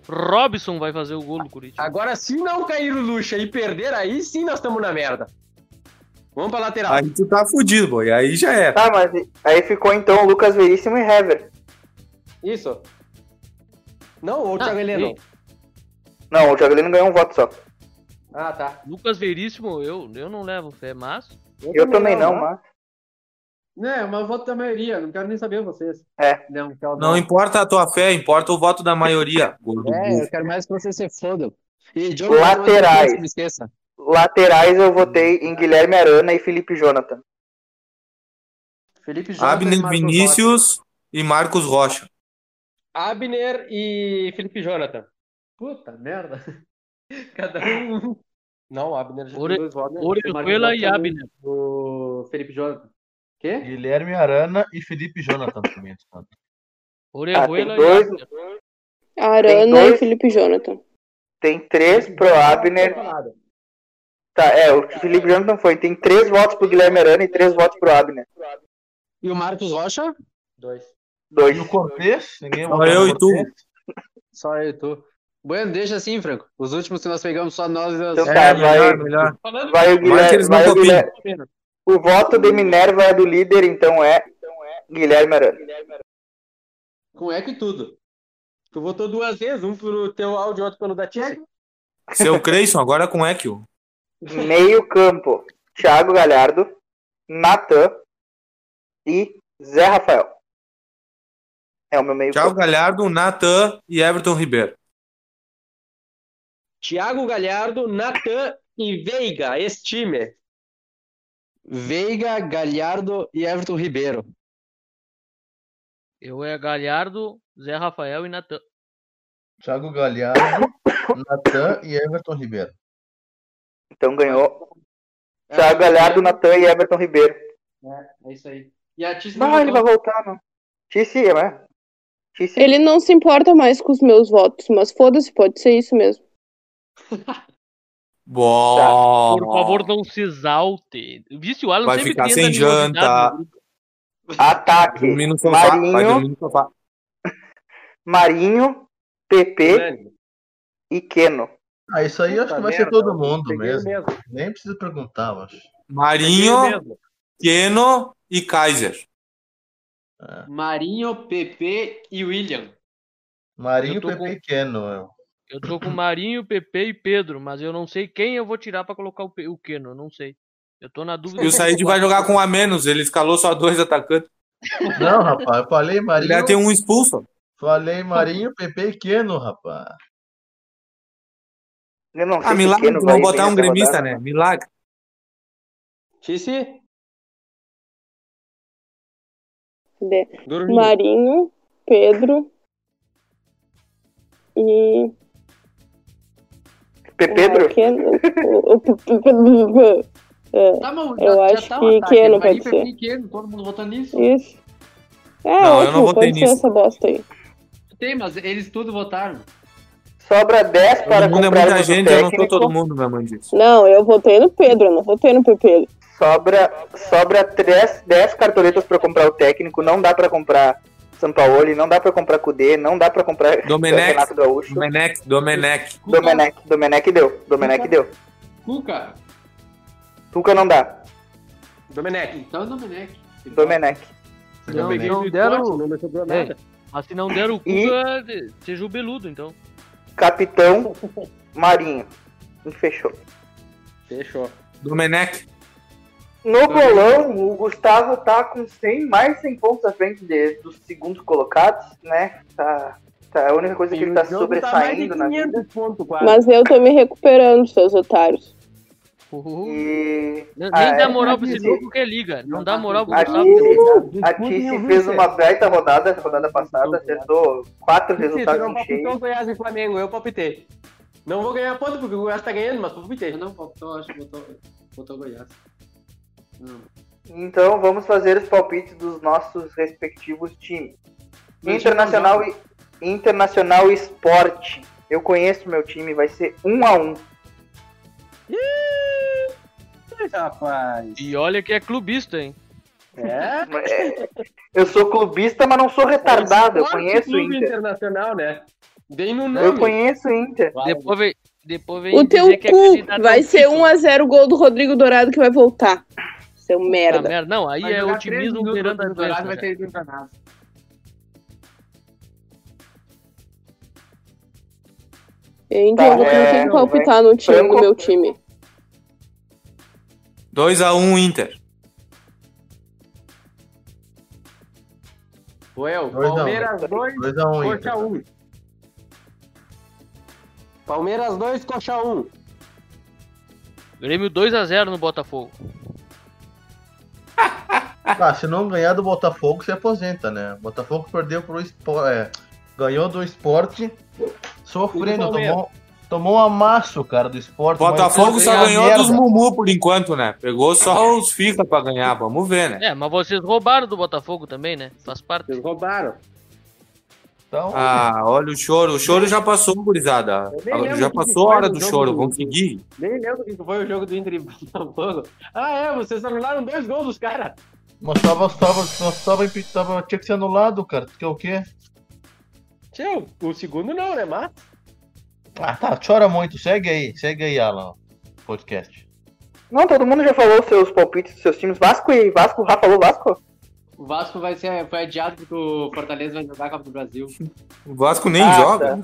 Robson vai fazer o gol do Corinthians. Agora, se não cair o Lucha e perder, aí sim nós estamos na merda. Vamos pra lateral. Aí tu tá fudido, boy. Aí já era. Tá, mas aí ficou então o Lucas Veríssimo e Hever. Isso. Não, ou o Ah, Thiago Heleno. sim. Não, o Thiago Heleno ganhou um voto só. Ah, tá. Lucas Veríssimo, eu, eu não levo fé, mas. Eu também não, mas. Não, é uma voto da maioria. Não quero nem saber vocês. É. Não, quero Não importa a tua fé, importa o voto da maioria. É, eu quero mais que vocês se fodam. E John Laterais. Não me esqueça. Laterais eu votei em Guilherme Arana e Felipe Jonathan. Felipe Jonathan e Abner Rocha. Vinícius e Marcos Rocha. Abner e Felipe Jonathan. Puta merda. Cada um. Não, Abner já Ore- tem dois votos. Orejuela O Marcos e Rocha Abner. O Felipe Jonathan. Quê? Guilherme Arana e Felipe Jonathan também. Orejuela Ah, dois- e Abner. Arana dois- e Felipe Jonathan. Tem três pro Abner. Tá, é, o Felipe Jonathan foi. Tem três votos pro Guilherme Arana e três votos pro Abner. E o Marcos Rocha? Dois. Dois. E o Cortez? Ninguém Só eu e tu. Só eu e tu. Bueno, deixa assim, Franco. Os últimos que nós pegamos só nós. nós... Então É, tá, vai, melhor, melhor. Vai o Guilherme. Vai o. Guilherme o voto de Minerva é do líder, então é Guilherme Arana. com eco e tudo. Tu votou duas vezes, um pelo teu áudio e outro pelo da Tia. Seu Creyson, agora com Ekio. Meio campo, Thiago Galhardo, Natan e Zé Rafael. É o meu meio Thiago campo. Galhardo, Natan e Everton Ribeiro. Thiago Galhardo, Natan e Veiga, esse time. Veiga, Galhardo e Everton Ribeiro. Eu é Galhardo, Zé Rafael e Natan. Thiago Galhardo, Natan e Everton Ribeiro. Então ganhou. Thiago Galhardo, Natan e Everton Ribeiro. É, é isso aí. E a Tice Não, ele vai voltar, não. Tice, é. Tice. Ele não se importa mais com os meus votos, mas foda-se, pode ser isso mesmo. Bom. Por favor, não se exalte. Visse o Alan Vai sempre ficar sem janta. grupo. Ataque. Sofá. Marinho, dormir no sofá. Marinho, PP e Keno. Ah, isso aí acho Puta que vai merda, ser todo eu mundo mesmo. mesmo. Nem precisa perguntar, eu acho. Marinho. Keno e Kaiser. Marinho, PP e William. Marinho, Eu Pepe com- e Keno. eu. Eu tô com Marinho, PP e Pedro, mas eu não sei quem eu vou tirar pra colocar o, Pe- o Keno, eu não sei. Eu tô na dúvida. E o Said vai jogar com um a menos. Ele escalou só dois atacantes. Não, rapaz, eu falei Ele Marinho. vai ter um expulso. Falei Marinho, Pepe e Keno, rapaz. Eu não sei Ah, milagre bem botar um gremista, rodada. né? Milagre. Dormiu. Marinho, Pedro e. P- Pedro? é, Tá, mas Eu já, acho já tá que. Keno pode ser. e Keno. Todo mundo votando nisso? Isso. É, Não, eu não ótimo, votei pode ser nisso. essa bosta aí. Tem, mas eles tudo votaram. Sobra 10 para Todo mundo é comprar muita o gente, eu não técnico. sou todo mundo, meu mãe disse. Não, eu votei no Pedro, eu não votei no PP. Sobra, sobra 10, 10 cartoletas para comprar o técnico. Não dá para comprar Sampaoli, não dá para comprar Cudê, não dá para comprar Domenech. Renato Gaúcho. Domenech, Domenech. Domenech, Domenech deu. Domenech deu. Cuca. Tuca não dá. Domenech. Então, Domenech. Domenech. Não, não deram- não me sobrou É, mas se não der o E- Cuca, de- seja o Beludo, então. Capitão Marinho. E fechou. Fechou. Domenech. No bolão, o Gustavo tá com 100, mais 100 pontos à frente de- dos segundos colocados, né? Tá, tá a única coisa que ele tá tá sobressaindo na vida. 500 pontos quase. Mas eu tô me recuperando, seus otários. E Nem Ah, dá é, moral pra esse Tice- louco que é liga. Não dá moral pro Gustavo. A Tice fez uma baita rodada, rodada passada, acertou quatro Sim, tu resultados não em palpitou cheio. Goiás e Flamengo, eu palpitei. Não vou ganhar ponto porque o Goiás tá ganhando, mas palpitei. Não, faltou, acho que botou, botou Goiás. Não. Então vamos fazer os palpites dos nossos respectivos times. Meu Internacional time e Internacional Esporte. Eu conheço meu time, vai ser um a um. Rapaz. E olha que é clubista, hein? É? É, Eu sou clubista, mas não sou retardado. Eu Esporte conheço o Inter. Internacional, né? Bem no nome. Eu conheço o Inter. Depois vem, depois vem O dizer teu que é cu candidato vai ser título. 1x0 o gol do Rodrigo Dourado que vai voltar. Seu merda. merda. Não, aí Vai é otimismo beirando a Dourado, vai já. ter Gente, Tá, eu vou é, ter que palpitar no time, Franco- no meu time. 2x1 Inter. Well, Dois a um. Palmeiras 2, 2x1 Coxa Inter. 1. Palmeiras 2, Coxa 1. Grêmio 2x0 no Botafogo. Ah, se não ganhar do Botafogo, se aposenta, né? Botafogo perdeu pro esporte. É, ganhou do esporte sofrendo. Tomou, tomou um amasso, cara, do esporte. Botafogo só ganhou dos Mumu por enquanto, né? Pegou só os FIFA pra ganhar. Vamos ver, né? É, mas vocês roubaram do Botafogo também, né? Faz parte. Eles roubaram. Então, Ah, olha o choro. O choro já passou, gurizada. Já passou a hora do choro. do- Vamos seguir. Nem lembro o que foi o jogo do Inter e Botafogo. Ah, é, vocês anularam dois gols dos caras. mas tava, tava, nós tava, tava, tinha que ser anulado, cara. Tu quer o quê? Tio, o segundo não, né, mas... Ah, tá, chora muito. Segue aí, segue aí, Alan. Podcast. Não, todo mundo já falou seus palpites dos seus times. Vasco e Vasco, o Rafa falou Vasco? O Vasco vai ser, foi adiado porque o Fortaleza vai jogar a Copa do Brasil. O Vasco nem Ah, joga.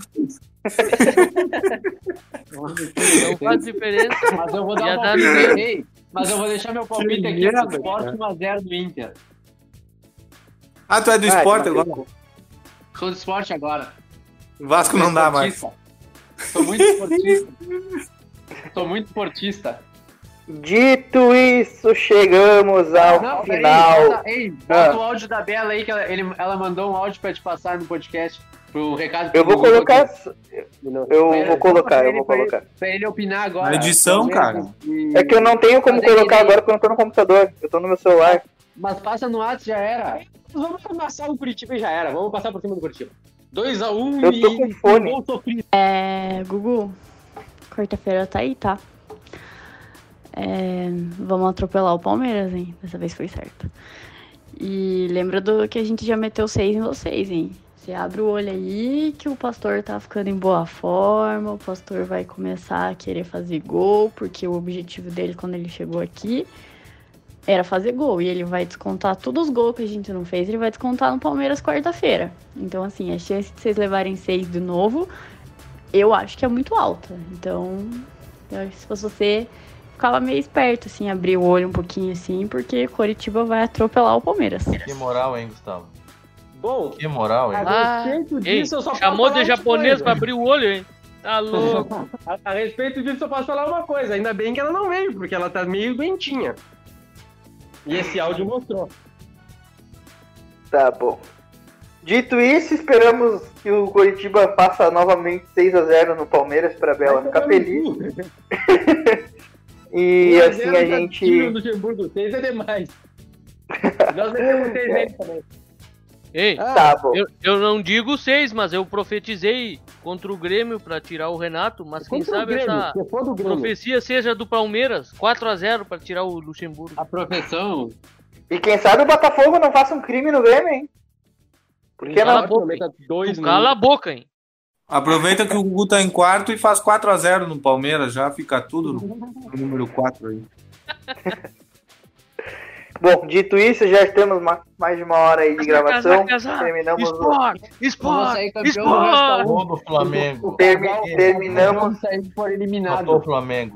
Não faz diferença. Mas eu vou dar um palpite no- aí. Mas eu vou deixar meu palpite Que aqui pro Sport cara. 1x0 do Inter. Ah, tu é do Ah, esporte então, agora? Sou do esporte agora. O Vasco não dá mais. Sou muito esportista. Sou muito esportista. Dito isso, chegamos ao Não, peraí, final. bota, ei, bota Ah. o áudio da Bela aí, que ela, ele- ela mandou um áudio pra te passar no podcast. Pro recado Eu vou colocar. aqui. Eu Pera, vou colocar, pra eu ele- vou pra ele- colocar. Pra ele opinar agora. Na edição, cara. É que eu não tenho como colocar agora porque eu não tô no computador. Eu tô no meu celular. Mas passa no WhatsApp já era. Vamos amassar o Curitiba e já era. Vamos passar por cima do Curitiba. 2x1 Eu tô com fone. gol sofrido. É, Gugu, quarta-feira tá aí, tá? É, vamos atropelar o Palmeiras, hein? Dessa vez foi certo. E lembra do que a gente já meteu seis em vocês, hein? Você abre o olho aí que o pastor tá ficando em boa forma, o pastor vai começar a querer fazer gol, porque o objetivo dele quando ele chegou aqui era fazer gol. E ele vai descontar todos os gols que a gente não fez, ele vai descontar no Palmeiras quarta-feira. Então, assim, a chance de vocês levarem seis de novo, eu acho que é muito alta. Então, eu acho que se fosse você, ficava meio esperto, assim, abrir o olho um pouquinho assim, porque Coritiba vai atropelar o Palmeiras. Que moral, hein, Gustavo? Bom, Que moral, hein? a Ah, respeito Ei, disso, eu só posso chamou falar de uma japonês coisa. pra abrir o olho, hein? Tá louco. A, a respeito disso, eu posso falar uma coisa. Ainda bem que ela não veio, porque ela tá meio doentinha. E esse áudio mostrou. Tá bom. Dito isso, esperamos que o Coritiba faça novamente 6 a 0 no Palmeiras pra Bela ficar feliz. E a assim a gente. do Luxemburgo, 6 é demais. Nós metemos 6 nele também. Ei, Tá bom. eu, eu não digo seis, mas eu profetizei contra o Grêmio pra tirar o Renato, mas quem Contra o sabe Grêmio, essa se for do Grêmio. profecia seja do Palmeiras, 4 a 0 pra tirar o Luxemburgo. A profissão. E quem sabe o Botafogo não faça um crime no Grêmio, hein? Por que Cala não? a boca, dois no- cala a boca, hein? Aproveita que o Gugu tá em quarto e faz 4x0 no Palmeiras, já fica tudo no, no número 4 aí. Bom, dito isso, já estamos ma- mais de uma hora aí de gravação. Terminamos o. Esporte, Vamos esporte, esporte. Gol do Flamengo. Termi- terminamos, por eliminado. O Flamengo.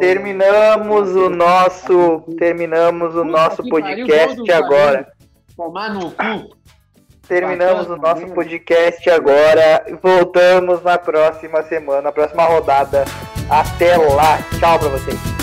terminamos o nosso. Terminamos o nosso podcast agora. Tomar no cu. Terminamos o nosso podcast agora. Voltamos na próxima semana, na próxima rodada. Até lá. Tchau pra vocês.